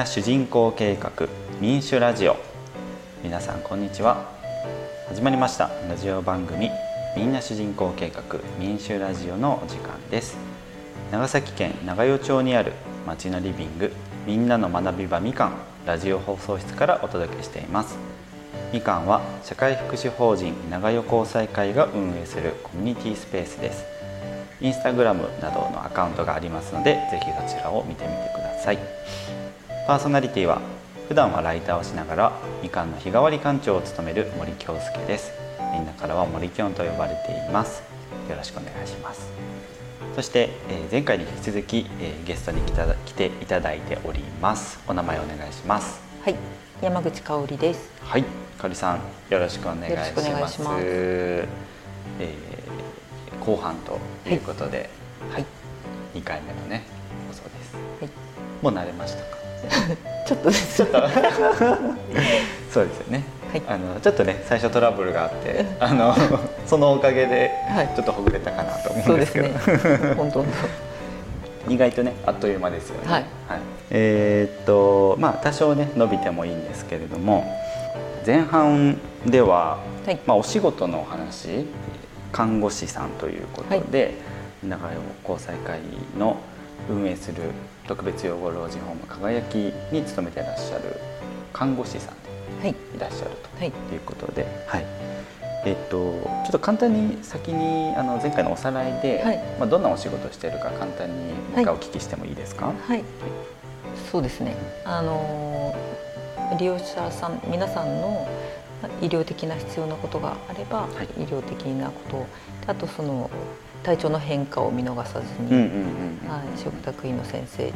な主人公計画民主ラジオ。皆さんこんにちは。始まりました。ラジオ番組みんな主人公計画民主ラジオのお時間です。長崎県長与町にある町のリビングみんなの学び場みかんラジオ放送室からお届けしています。みかんは社会福祉法人長与交際会が運営するコミュニティスペースです。インスタグラムなどのアカウントがありますのでぜひそちらを見てみてください。パーソナリティは普段はライターをしながらみかんの日替わり館長を務める森京介です。みんなからは森きょんと呼ばれています。よろしくお願いします。そして、えー、前回に引き続き、えー、ゲストに来た来ていただいております。お名前お願いします。はい。山口香織です。はい。香織さんよろしくお願いします。ます。えー、後半ということで、はい、2回目のね放送です、はい、もう慣れましたか？ちょっとですちょっとそうですよね。はい、あのちょっとね最初トラブルがあってあの そのおかげでちょっとほぐれたかなと思うんですけど、ね、本当。意外とねあっという間ですよね。はい、はい、えー、っとまあ多少ね伸びてもいいんですけれども前半では、はい、まあ、お仕事のお話看護師さんということで、はい、長与交際会の運営する特別養護老人ホーム輝きに勤めていらっしゃる看護師さんいらっしゃると。い。うことで、はい、えっと、ちょっと簡単に先にあの前回のおさらいで、はい、まあ、どんなお仕事をしているか簡単にお聞きしてもいいですか？はい、はい、そうですね。あの利用者さん皆さんの医療的な必要なことがあれば、医療的なこと。あとその体調の変化を見逃さずに、はい、食卓医の先生に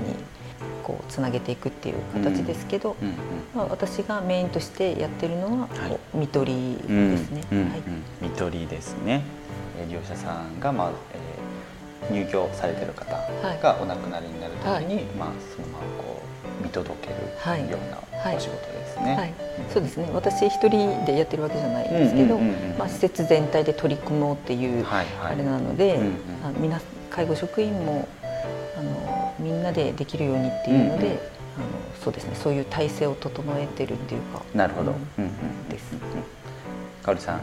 こうつなげていくっていう形ですけど、まあ、私がメインとしてやってるのは、はい、見取りですね。はい、見取りですね。利用者さんが、まあえー、入居されてる方がお亡くなりになるときに、はい、まあ、そのままこう見届けるようなお仕事ですね。はい。そうですね。私一人でやってるわけじゃないんですけど、まあ、施設全体で取り組もうっていうあれなので、あ皆介護職員もあのみんなでできるようにっていうので、うんうん、あのそうですね。そういう体制を整えてるっていうかなるほど、うん。うん、です、ね、かおりさん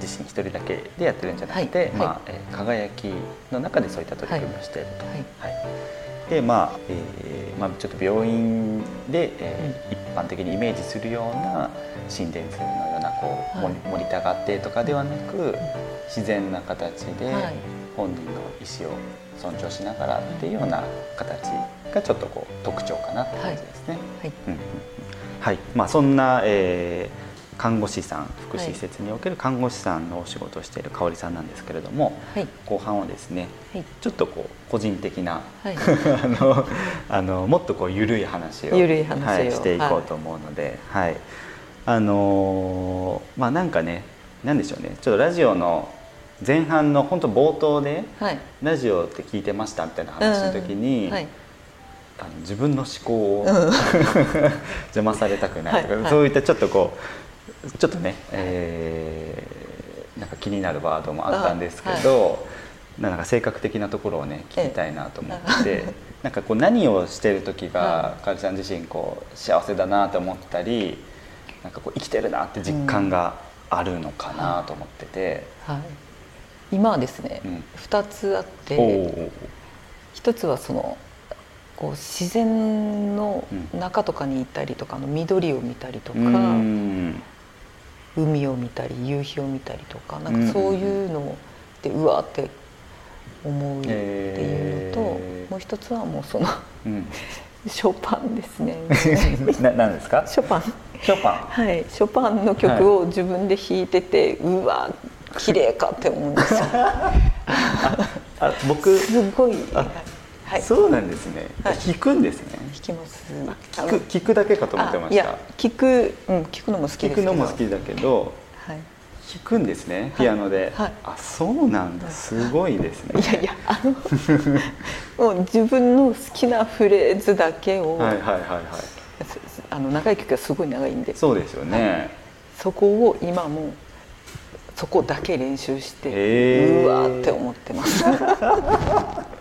自身一人だけでやってるんじゃなくて、はい、まあえー、輝きの中でそういった取り組みをしていると。はい、はいでまあ、えーまあ、ちょっと病院で、えー、一般的にイメージするような心電図のようなこう、はい、モニターがあってとかではなく自然な形で本人の意思を尊重しながらっていうような形がちょっとこう特徴かなって感じですね。はい、うん、はい、まあ、そんな、えー看護師さん福祉施設における看護師さんのお仕事をしている香織さんなんですけれども、はい、後半はですね、はい、ちょっとこう個人的な、はい、あのあのもっとこう緩い話を緩い話を、していこうと思うので、はい。あのー、まあなんかねなんでしょうね。ちょっとラジオの前半の本当冒頭で、はい、ラジオって聞いてましたみたいな話の時に、はい、あの自分の思考を、うん、邪魔されたくないとか、はいはい、そういったちょっとこうちょっとね、えー、なんか気になるワードもあったんですけど、はい、なんか性格的なところをね聞きたいなと思って、なんかこう何をしてる時がかりちゃん自身こう幸せだなと思ったりなんかこう生きてるなって実感があるのかなと思ってて。うんはい。今はですね、うん、2つあって一つはそのこう自然の中とかに行ったりとかの緑を見たりとか、うん、海を見たり夕日を見たりとかなんかそういうのでうわって思うっていうのと、えー、もう一つはもうその、うん、ショパンですね。な何ですか？ショパン。ショパン。はい、ショパンの曲を自分で弾いてて、はい、うわ綺麗かって思うんですよ。あ僕すごい。はい、そうなんですね。はい、弾くんですね。弾きます。聞く聞くだけかと思ってました。聞くうん聞くのも好き聞くのも好きだけど、はい、弾くんですねピアノで。はい、あそうなんだすごいですね。いやいやあの もう自分の好きなフレーズだけを。はいはいはいはい。あの長い曲がすごい長いんで。そうですよね。そこを今もそこだけ練習してうわって思ってます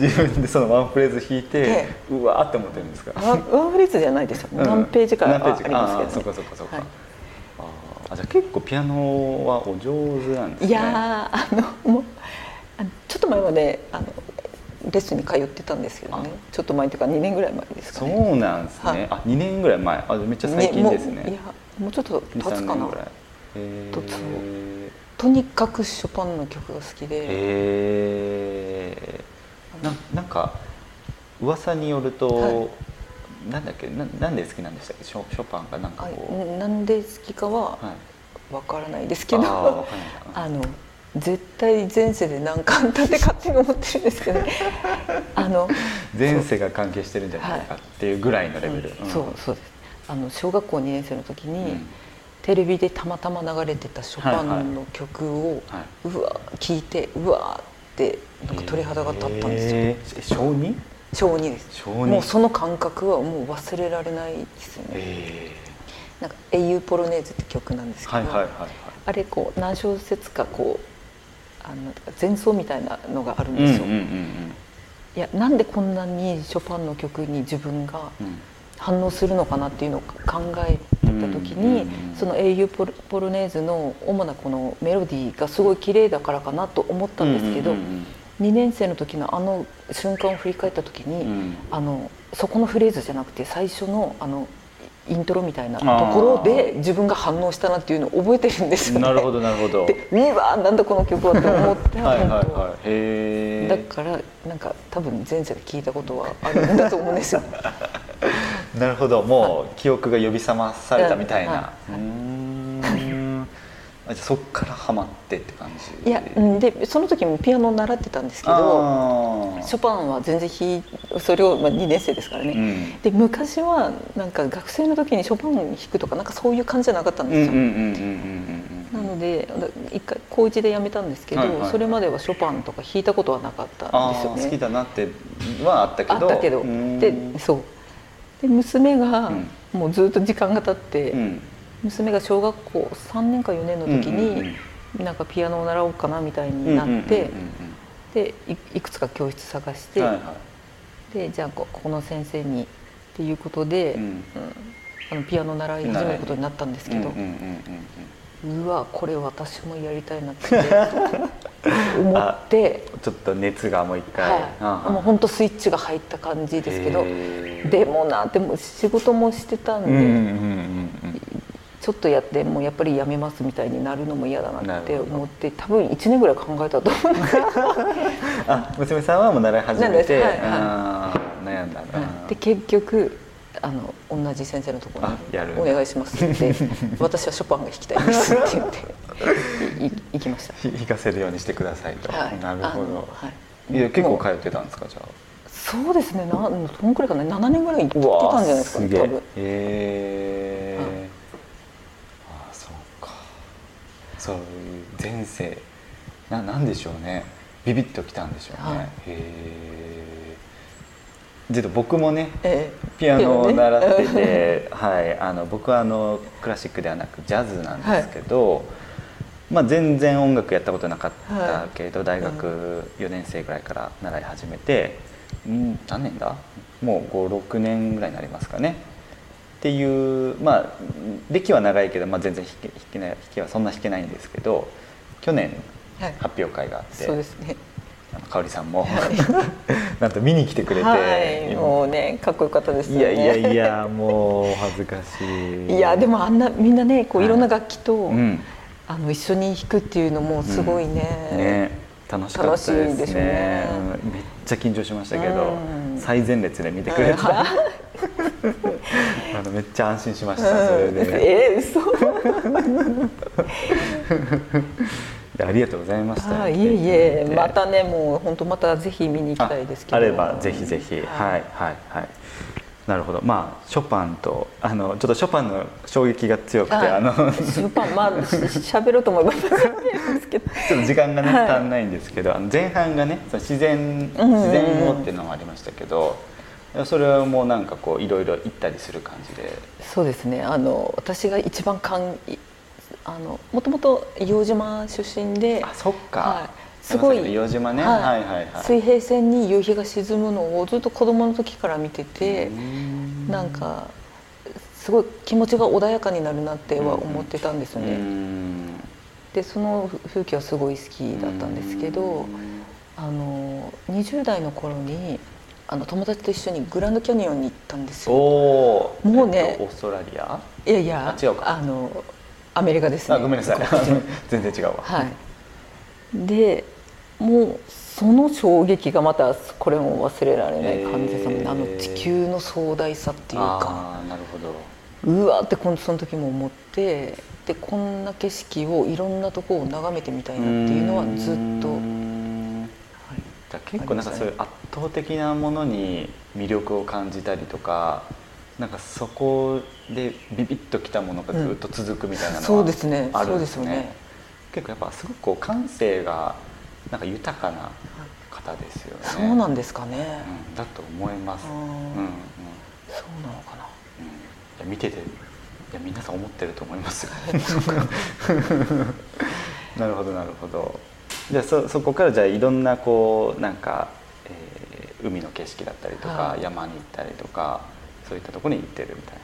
自分でそのワンフレーズ弾いて、うわーって思ってるんですか？ワンフレーズじゃないですよ、何ページかありますけど、ね、あそっかそっかそっか、はい、あじゃあ結構ピアノはお上手なんですね。いやあのもうちょっと前まであのレッスンに通ってたんですけどね。ちょっと前というか2年ぐらい前ですかね。そうなんですね、はい、あ2年ぐらい前。あめっちゃ最近ですね、ね、いやもうちょっと経つかな。ととにかくショパンの曲が好きで。へえななんか噂によると、はい、なんだっけななんで好きなんでしたっけ？ショショパンがなんかこう。なんで好きかはわからないですけど、はい、あの絶対前世で何かあって勝手に思ってるんですけど、ね、あの前世が関係してるんじゃないかっていうぐらいのレベル、うん、そうそうです。あの小学校2年生の時に、うん、テレビでたまたま流れてたショパンの曲を、はいはい、うわ聞いてうわってなんか鳥肌が立ったんですよ。小 2? 小2ですもうその感覚はもう忘れられないですよね。なんか「英雄ポロネーズ」って曲なんですけど、はいはいはいはい、あれこう何小節かこうあの前奏みたいなのがあるんですよ。いやなんでこんなにショパンの曲に自分が反応するのかなっていうのを考えた時に、その「英雄ポポルネーズ」の主なこのメロディーがすごい綺麗だからかなと思ったんですけど、2年生の時のあの瞬間を振り返った時に、あのそこのフレーズじゃなくて最初のあのイントロみたいなところで自分が反応したなっていうのを覚えてるんですよね。なるほどなるほど。で、うわなんだこの曲はって思ってはいはいはい。だからなんか多分前世で聞いたことはあるんだと思うんですよ。なるほど。もう記憶が呼び覚まされたみたいな。はい。あじゃそっからハマってって感じ。いやでその時もピアノを習ってたんですけどショパンは全然弾それを、まあ、2年生ですからね、うん、で昔はなんか学生の時にショパン弾くとかなんかそういう感じじゃなかったんですよ。なので一回高1でやめたんですけど、はいはいはい、それまではショパンとか弾いたことはなかったんですよね。好きだなってはあったけど。あったけど。でそうで娘がもうずっと時間が経って、うん。娘が小学校3年か4年の時に、なんかピアノを習おうかなみたいになってでいくつか教室探して、はいはい、でじゃあここの先生にっていうことで、うん、あのピアノ習い始めることになったんですけどうわこれ私もやりたいなって思って。ちょっと熱がもう一回、はい、もう本当スイッチが入った感じですけど。でもなでも仕事もしてたんで、ちょっとやってもうやっぱりやめますみたいになるのも嫌だなって思って多分1年ぐらい考えたと思う。んですあ娘さんはもう習い始めて、はいはい、悩んだな、で結局あの同じ先生のところに「お願いします」って「私はショパンが弾きたいです」って言って 行きました。弾かせるようにしてくださいと、はい、なるほど、はい、いや結構通ってたんですかじゃあ？そうですね。などんくらいかな？7年ぐらい行ってたんじゃないですかね多分。へえ。ー。そう前世。ななんでしょうね。ビビッときたんでしょうね、はい、へえちょっと僕もね、えピアノを習ってて、ね、はい。あの僕はあのクラシックではなくジャズなんですけど、はい、まあ、全然音楽やったことなかったけど、はい、大学4年生ぐらいから習い始めて、うん、何年だ？もう56年ぐらいになりますかね。っていうまあ歴は長いけど、まあ、全然弾け弾けない弾けはそんな弾けないんですけど去年発表会があって、はい、そうですね。香織さんも、はい、なんと見に来てくれて、はい、もうねかっこよかったですよね。いやいやいやもう恥ずかしい。いやでもあんなみんなねこういろんな楽器と、うん、あの一緒に弾くっていうのもすごいね。うん、ね。楽しかったですね。ね、うん、めっちゃ緊張しましたけど、最前列で見てくれて、あのめっちゃ安心しました、それで。えー、嘘。ありがとうございました。あいえいえ、またね、もう本当またぜひ見に行きたいですけど。あればぜひぜひ、はい、はいはい。なるほど。まあショパンとあのちょっとショパンの衝撃が強くて、あのショパンまあ 喋ろうと思えば ちょっと時間がね、足んないんですけど、あの前半がね、その自然自然語っていうのもありましたけど。それはもうなんかこういろいろ行ったりする感じで。そうですね。あの私が一番かんあのもともと硫黄島出身であそっか、はい、すごい。水平線に夕日が沈むのをずっと子供の時から見ててなんかすごい気持ちが穏やかになるなっては思ってたんですよね。でその風景はすごい好きだったんですけどあの20代の頃にあの友達と一緒にグランドキャニオンに行ったんですよ。もうね、オーストラリア？いやいや違うか。あのアメリカですね。ごめんなさい。全然違うわ。はい。でもうその衝撃がまたこれも忘れられない感じです、えー、あの地球の壮大さっていうか。なるほど。うわってその時も思ってでこんな景色をいろんなとこを眺めてみたいなっていうのはずっと、はい、じゃ結構なんかそういう圧倒的なものに魅力を感じたりとかなんかそこでビビッときたものがずっと続くみたいなのは、うん、そうですね。そうですよね。結構やっぱすごくこう感性がなんか豊かな方ですよね。そうなんですかね。うん、だと思います。うん、うん、そうなのかな。うん、いや見てて、いや皆さん思ってると思いますよ。なるほどなるほど。じゃあそそこからじゃあいろんなこうなんか、えー、海の景色だったりとか、はい、山に行ったりとかそういったところに行ってるみたいな。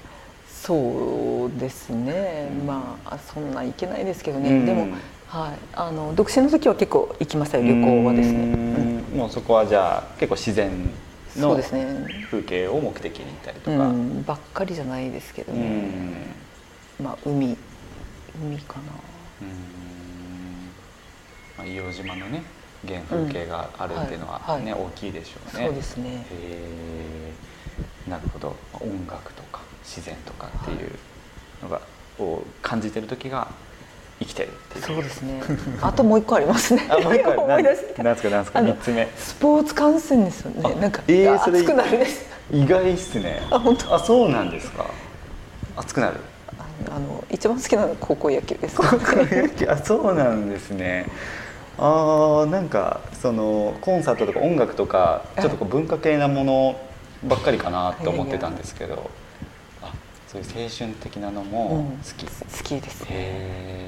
そうですね、うん、まあそんないけないですけどね、うん、でもはい、あの独身の時は結構行きましたよ旅行はですね、うん、もうそこはじゃあ結構自然の風景を目的に行ったりとか、うん、ばっかりじゃないですけどね、まあ海海かな。まあ、硫黄島のね原風景があるっていうのはね、はい。はい、大きいでしょうね。そうですね。なるほど。音楽とか自然とかっていうのが、を感じてる時が生きてるそうですね。あともう一個ありますね。あもう一個 思い出してなんですかなんですか。三つ目。スポーツ観戦ですよね。なんか、えー、熱くなるです。意外っすね。あ本当。あそうなんですか。熱くなる。あの一番好きなのは高校野球です、高校野球？あそうなんですね。あなんかそのコンサートとか音楽とかちょっとこう文化系なものばっかりかなと思ってたんですけど、あそういう青春的なのも好き、うん、好き。ですね。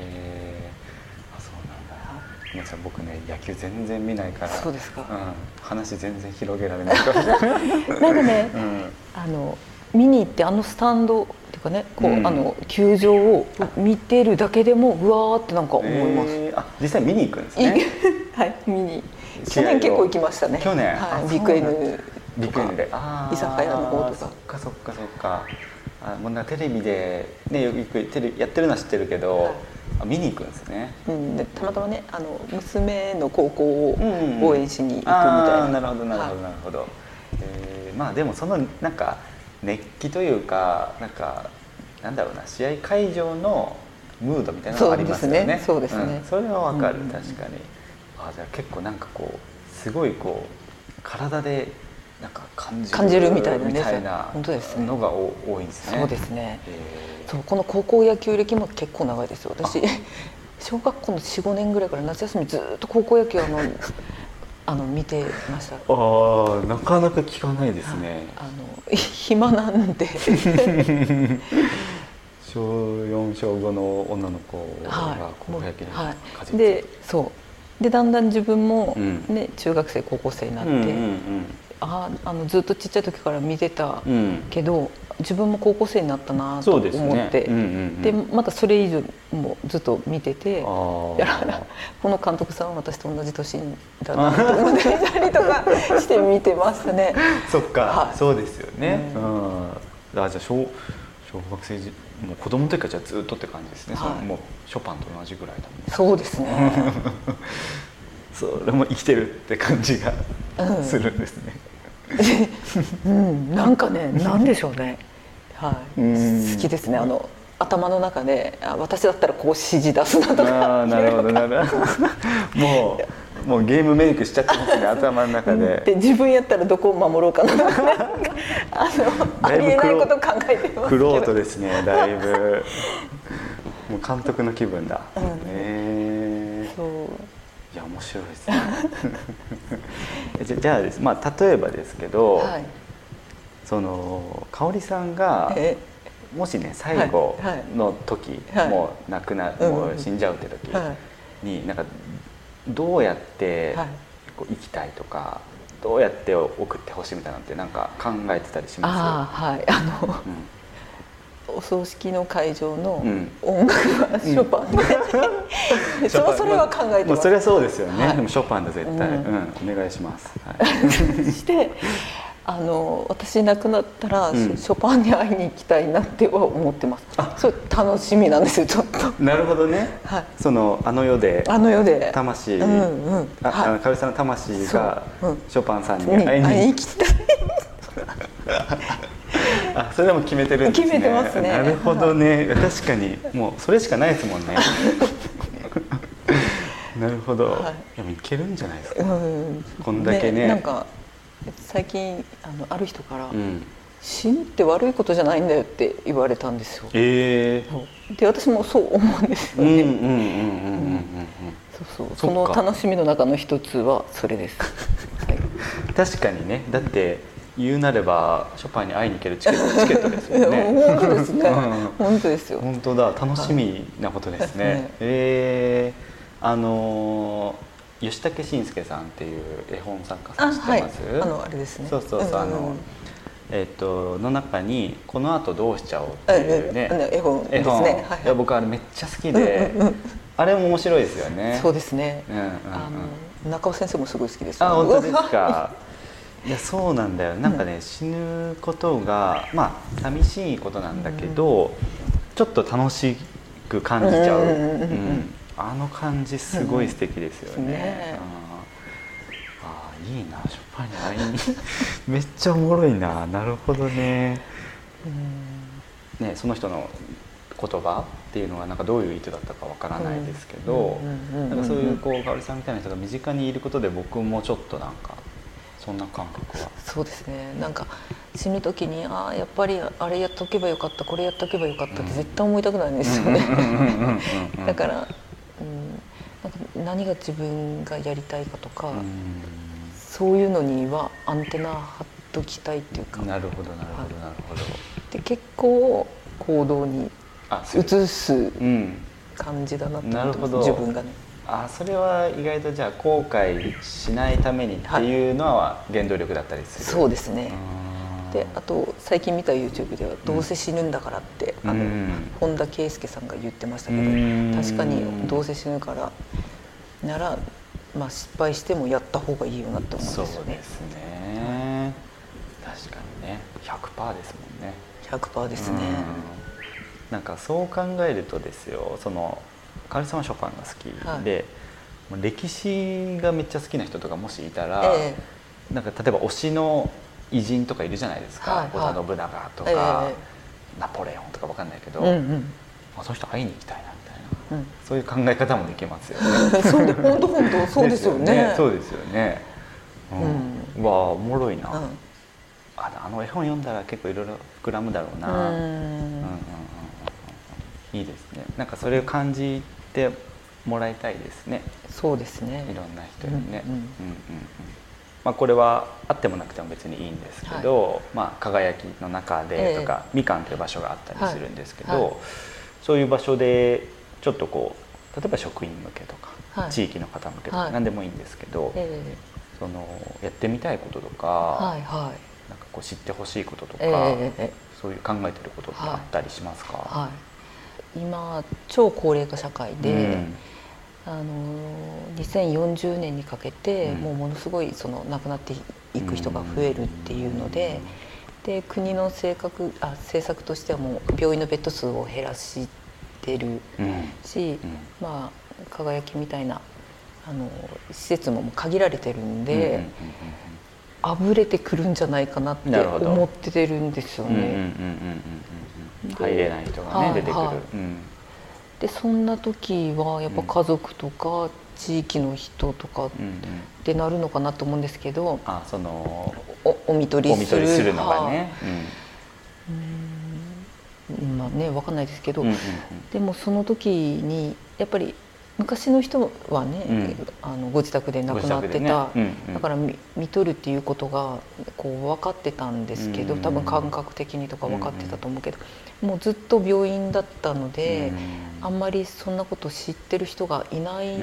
ごめんなさい。僕ね野球全然見ないからそうですか、うん、話全然広げられないから なんかね、うん、あの見に行ってあのスタンドっていうかねこう、うん、あの球場を見てるだけでもうわーってなんか思います、えー、あ実際見に行くんですね。はい見に。去年結構行きましたね。去年、はい、ビッグ N ビッグ N で。居酒屋の方とか。そっかそっかそっかあもうなテレビでねよくテレビやってるのは知ってるけど、はい。あ見に行くんですね、うん、でたまたまねあの娘の高校を応援しに行くみたいな、うんうん、なるほどなるほどなるほど、はい、えー、まあでもそのなんか熱気というかなんかなんだろうな試合会場のムードみたいなのがありますよね。そうですね、それはわかる、確かに。あじゃあ結構なんかこうすごいこう体でなんか感じる感じるみたいな、ね、みたいなのが多いんですね。そうですね。そうこの高校野球歴も結構長いですよ。私小学校の四五年ぐらいから夏休みずっと高校野球あの あの見てました。ああなかなか聞かないですね。あの暇なんで 小四小五の女の子が高校野球にはい、でそうでだんだん自分もね、うん、中学生高校生になって。うんうんうんああのずっとちっちゃい時から見てたけど、うん、自分も高校生になったなと思って。で、ねうんうん、またそれ以上もずっと見ててだからこの監督さんは私と同じ年だなと思ってたりとかして見てましたね。そっか、はい、そうですよね。うん、あじゃあ小小学生もう子供の時からじゃずっとって感じですね、はい、もうショパンと同じぐらいだそうですね。それも生きてるって感じがするんですね、うん、なんかね、なんでしょうね。はい、好きですね。あの頭の中で、あ、私だったらこう指示出すなとか。あなるほど、なるほど。もう、もうゲームメイクしちゃってますね、頭の中で。で、自分やったらどこを守ろうかな とか、ね、あの、ありえないこと考えてますクロートですね、だいぶ。もう監督の気分だ。うん、えー、そう。いや面白いですね。じゃあです、まあ、例えばですけど、はい、その香織さんがもしね最後の時、はい。はい、もう亡くな、もう死んじゃうって時に、なんかどうやってこう生きたいとか、どうやって送ってほしいみたいなのってなんか考えてたりします？あはい。あの、うんお葬式の会場の音楽はショパンで、うん、そそれは考えてます、それはそうですよね、はい、でもショパンだ絶対、うん、お願いします、はい、してあの私亡くなったら、うん、ショパンに会いに行きたいなっては思ってます。あ。それ楽しみなんですよちょっと。なるほどね、はい、そのあの世であの世で。魂、うんうん、あ、はい、かおりさんの魂がショパンさんに会いに。行きたい あそれでも決めてるんですね。決めてますね。なるほどね、はい、確かに。もうそれしかないですもんね。なるほど、はい、でもいけるんじゃないですか、うん、こんだけね、ね、なんか最近あのある人から、うん、死ぬって悪いことじゃないんだよって言われたんですよ。えー、で私もそう思うんですよね。そうそう。その楽しみの中の一つはそれです。はい、確かにね。だって言うなればショパンに会いに行けるチケット チケットですよね。本当ですね。本当ですよ。本当だ楽しみなことですね。はい、えー、あのー、吉武慎介さんっていう絵本作家さん知ってます？あはい、あのあれですね。そうそうそう、うん、あの。えっとの中に「このあとどうしちゃおう」っていうね、絵本ですね、はい、いや僕あれめっちゃ好きで、あれも面白いですよねそうですね、うんうんうん、あの中尾先生もすごい好きです、あ本当ですか いやそうなんだよ。なんかね、うん、死ぬことがまあ寂しいことなんだけど、うん、ちょっと楽しく感じちゃう,、うんあの感じすごい素敵ですよね。ねああいいなショパンに会いに めっちゃおもろいな。なるほどね。ねその人の言葉っていうのがなんかどういう意図だったかわからないですけど、なんかそういうこう香織さんみたいな人が身近にいることで僕もちょっとなんかそんな感覚は。そうですね。なんか死ぬ時にああやっぱりあれやっとけばよかったこれやっとけばよかったって絶対思いたくないんですよね。だから、うん、なんか何が自分がやりたいかとか、そういうのにはアンテナ張っときたいっていうか。なるほどなるほどなるほど。で結構行動に移す感じだなと思ってます、自分がねあそれは意外とじゃあ後悔しないためにっていうのは原動力だったりする、そうですね。であと最近見た YouTube では「どうせ死ぬんだから」って、うん、あの本田圭佑さんが言ってましたけど確かにどうせ死ぬからなら、まあ、失敗してもやった方がいいよなって思うんですよね。そうですね、確かにね。100%ですもんね。100%ですね。なんかそう考えるとですよそのかおりさんはショパンが好きで、はい、歴史がめっちゃ好きな人とかもしいたら、えー、なんか例えば推しの偉人とかいるじゃないですか、織、はい、田信長とか、えー、ナポレオンとかわかんないけど、うんうん、その人会いに行きたいなみたいな、うん、そういう考え方もできますよ。ね。そうで本当本当 そうですよね。そうですよね。うん、わあおもろいな。うん、ああの絵本読んだら結構いろいろ膨らむだろうな。うん。うんうんいいですね。なんかそれを感じてもらいたいですね。そうですね。いろんな人にね。うんうんうんうん。まあこれはあってもなくても別にいいんですけど、はい、まあ輝きの中でとか、えー、みかんという場所があったりするんですけど、はいはい、そういう場所でちょっとこう例えば職員向けとか、地域の方向けとか、何でもいいんですけど、えー、そのやってみたいこととか、はいはい、なんかこう知ってほしいこととか、えー、そういう考えてることってあったりしますか？はい今超高齢化社会で、うん、あの2040年にかけて、もうものすごいその亡くなっていく人が増えるっていうので。で国の政策あ政策としてはもう病院のベッド数を減らしてるし、うん、まあ輝きみたいなあの施設も限られてるんで、あぶれてくるんじゃないかなって思ってるんですよね。入れない人がね、出てくる、はいうん、でそんな時はやっぱ家族とか地域の人とかってなるのかなと思うんですけど、あそのおお見取りする。するのがね、うん、まあね分かんないですけど、うんうんうん、でもその時にやっぱり昔の人はね、うん、あのご自宅で亡くなってた、ね。うんうん、だから見見とるっていうことがこう分かってたんですけど多分感覚的にとか分かってたと思うけど、もうずっと病院だったので、あんまりそんなこと知ってる人がいない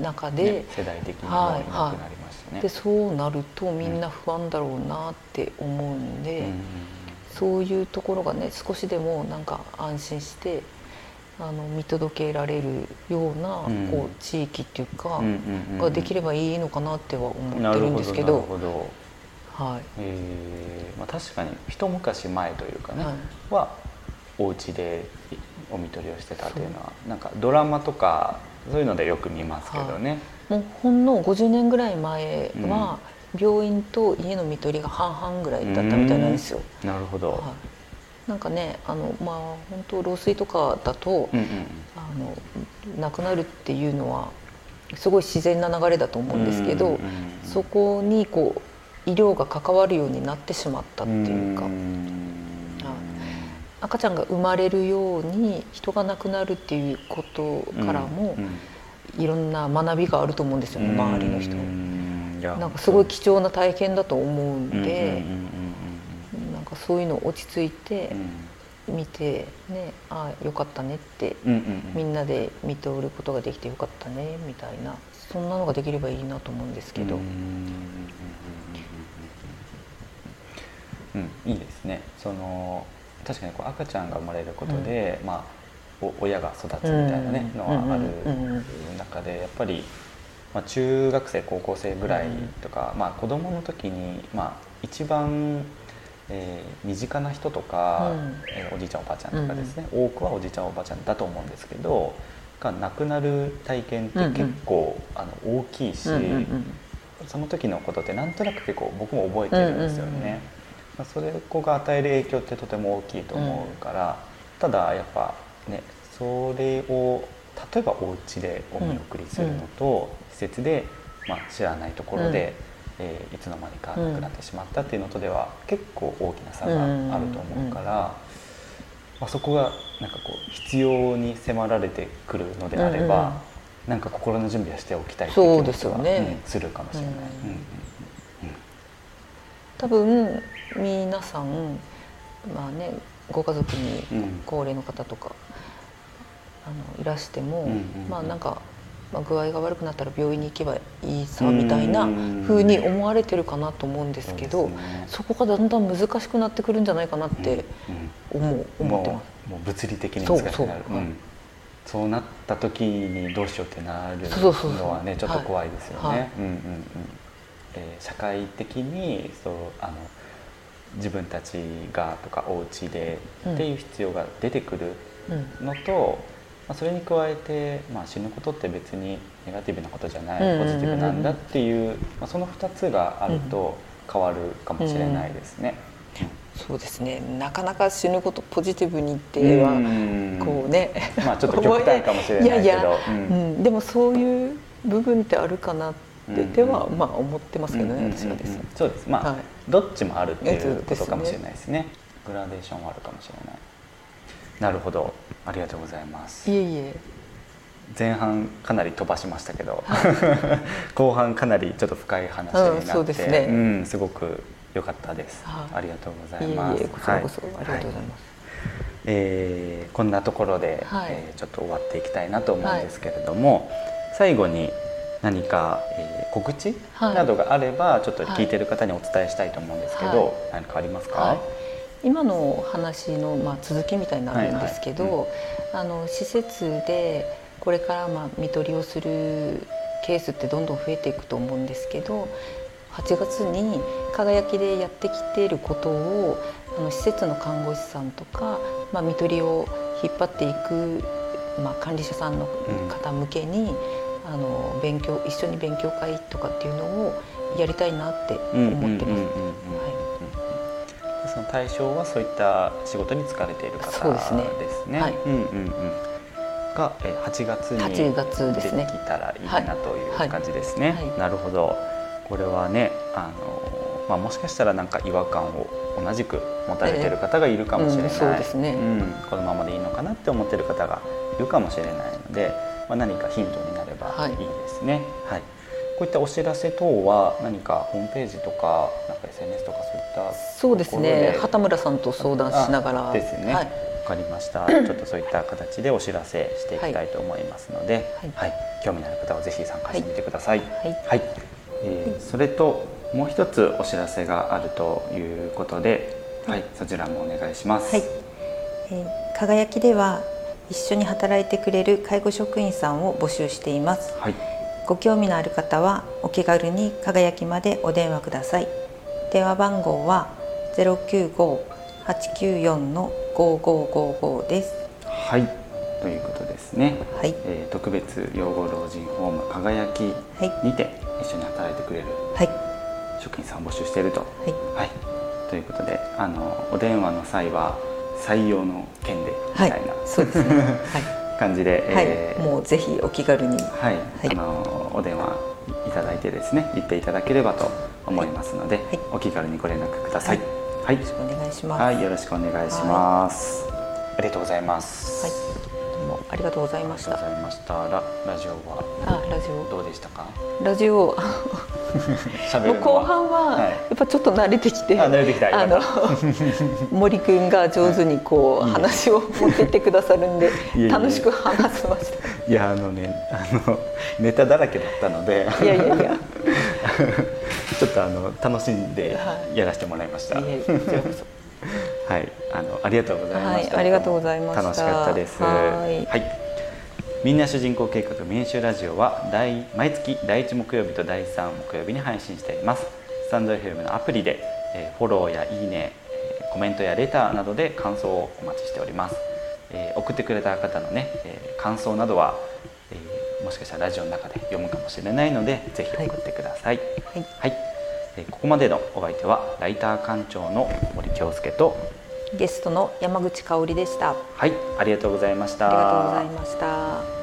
中で、ね、世代的にもいなくなりましたね。でそうなるとみんな不安だろうなって思うんで、そういうところがね少しでもなんか安心して。あの見届けられるような、こう地域っていうか、ができればいいのかなっては思ってるんですけど。はい、えー、まあ、確かに一昔前というかね、はい、はお家でお見取りをしてたというのはなんかドラマとかそういうのでよく見ますけどね、はい、もうほんの50年ぐらい前は、病院と家の見取りが半々ぐらいだったみたいなんですよ。なるほど、はいなんかねあのまあ本当老衰とかだと、うんうん、あの亡くなるっていうのはすごい自然な流れだと思うんですけど、うんうんうん、そこにこう医療が関わるようになってしまったっていうか、うん、赤ちゃんが生まれるように人が亡くなるっていうことからも、うんうん、いろんな学びがあると思うんですよね周りの人。なんかすごい貴重な体験だと思うんで。うんうんうんかそういうの落ち着いて見て、ね、ああよかったねって、みんなで見ておることができてよかったねみたいな。そんなのができればいいなと思うんですけど。うん、いいですね。その確かにこう赤ちゃんが生まれることで、うん、まあ、親が育つみたいなね、のはある中でやっぱり、まあ、中学生高校生ぐらいとか、まあ、子供の時に、まあ、一番えー、身近な人とか、うん、えー、おじいちゃんおばあちゃんとかですね、うん、多くはおじいちゃんおばあちゃんだと思うんですけどが亡くなる体験って結構、うん。うん、あの大きいし、うんうんうん、その時のことってなんとなく結構僕も覚えてるんですよね。うんうんうん、まあ、それこが与える影響ってとても大きいと思うから、ただやっぱねそれを例えばお家でお見送りするのと、施設で、まあ、知らないところで、えー、いつの間にかなくなってしまったっていうのとでは結構大きな差があると思うから、まあ、そこがなんかこう必要に迫られてくるのであれば、うなんか心の準備はしておきたいっていう気持ちは、ね。うん、するかもしれない。多分皆さんまあねご家族に高齢の方とか、あのいらしても、まあなんかまあ、具合が悪くなったら病院に行けばいいさみたいなふうに思われてるかなと思うんですけどそこがだんだん難しくなってくるんじゃないかなって思う、思ってます。もう物理的に難しくなる。そう,、そう。なった時にどうしようってなるのはねちょっと怖いですよね。え社会的にそうあの自分たちがとかお家でっていう必要が出てくるのと、まあ、それに加えて、まあ、死ぬことって別にネガティブなことじゃないポジティブなんだっていう,、まあ、その2つがあると変わるかもしれないですね。そうですね。なかなか死ぬことポジティブにってはこうね。まあちょっと極端かもしれないけど。いやいや、うん、でもそういう部分ってあるかなってでは、まあ思ってますけどね、私はです。ねそうです。まあ、はい、どっちもあるっていうことかもしれないですね。グラデーションはあるかもしれないなるほど。ありがとうございます。いえいえ。前半かなり飛ばしましたけど、はい、後半かなりちょっと深い話になって、うん、すね、うん、すごく良かったです、はい、ありがとうございます。こちらこそ、はい、ありがとうございます、はい、えー、こんなところで、はい、えー、ちょっと終わっていきたいなと思うんですけれども、最後に何か、えー、告知などがあれば、ちょっと聞いてる方にお伝えしたいと思うんですけど、何かありますか、今の話の、まあ、続きみたいになるんですけど、はいはい。うん、あの施設でこれからまあ看取りをするケースってどんどん増えていくと思うんですけど8月に輝きでやってきていることをあの施設の看護師さんとか、まあ、看取りを引っ張っていく、まあ、管理者さんの方向けに、うん、あの勉強一緒に勉強会とかっていうのをやりたいなって思ってます。その対象はそういった仕事に疲れている方ですね。ですねはい、うんうんうん。が8月に出てきたらいいなという感じですね。はいはい、なるほど。これはね、あのまあもしかしたらなんか違和感を同じく持たれている方がいるかもしれない。えー、うん、そうですね、うん。このままでいいのかなって思ってる方がいるかもしれないので。まあ、何かヒントになればいいですね。はい、はい、こういったお知らせ等は何かホームページとかなんか SNS とかそういったそうですね。畑村さんと相談しながら。ですね、はい、分かりました。ちょっとそういった形でお知らせしていきたいと思いますので、はい、はい、興味のある方はぜひ参加してみてください。はい、はい、えー、それともう一つお知らせがあるということで、はい、そちらもお願いします。はい。えー、輝きでは一緒に働いてくれる介護職員さんを募集しています。はい、ご興味のある方はお気軽に輝きまでお電話ください。電話番号はゼ九五八九四の五五五五です。はい。ということですね。はい。えー、特別養護老人ホーム輝きにて一緒に働いてくれる、はい、職員さんを募集していると。はい。はい。ということで、あのお電話の際は採用の件でみたいな、はい、そうですね。はい。感じで、えー、もうぜひお気軽に、はい、あのお電話いただいてですね、言っていただければと思いますので、はい、お気軽にご連絡ください。はい、よろしくお願いします。はい、よろしくお願いします。ありがとうございます。はい、どうもありがとうございました。ありがとうございました。ララジオはあラジオどうでしたか？ラジオ 後半はやっぱちょっと慣れてきて、はい、慣れてきたあの 森くんが上手にこう、はい、話を持ってってくださるんで楽しく話せました。いやあのねあのネタだらけだったので。いやいやいや。ちょっとあの楽しんでやらせてもらいました。はい、はい、あのありがとうございました。はい、ありがとうございまし楽しかったです。はい、はい、みんな主人公計画民衆ラジオは第毎月第1木曜日と第3木曜日に配信しています。スタンド FM のアプリで、えー、フォローやいいね、コメントやレターなどで感想をお待ちしております。えー、送ってくれた方のね、えー、感想などはもしかしたらラジオの中で読むかもしれないのでぜひ送ってください、はい、はい、えここまでのお相手はライター館長の森京介とゲストの山口香織でした。はいありがとうございました。ありがとうございました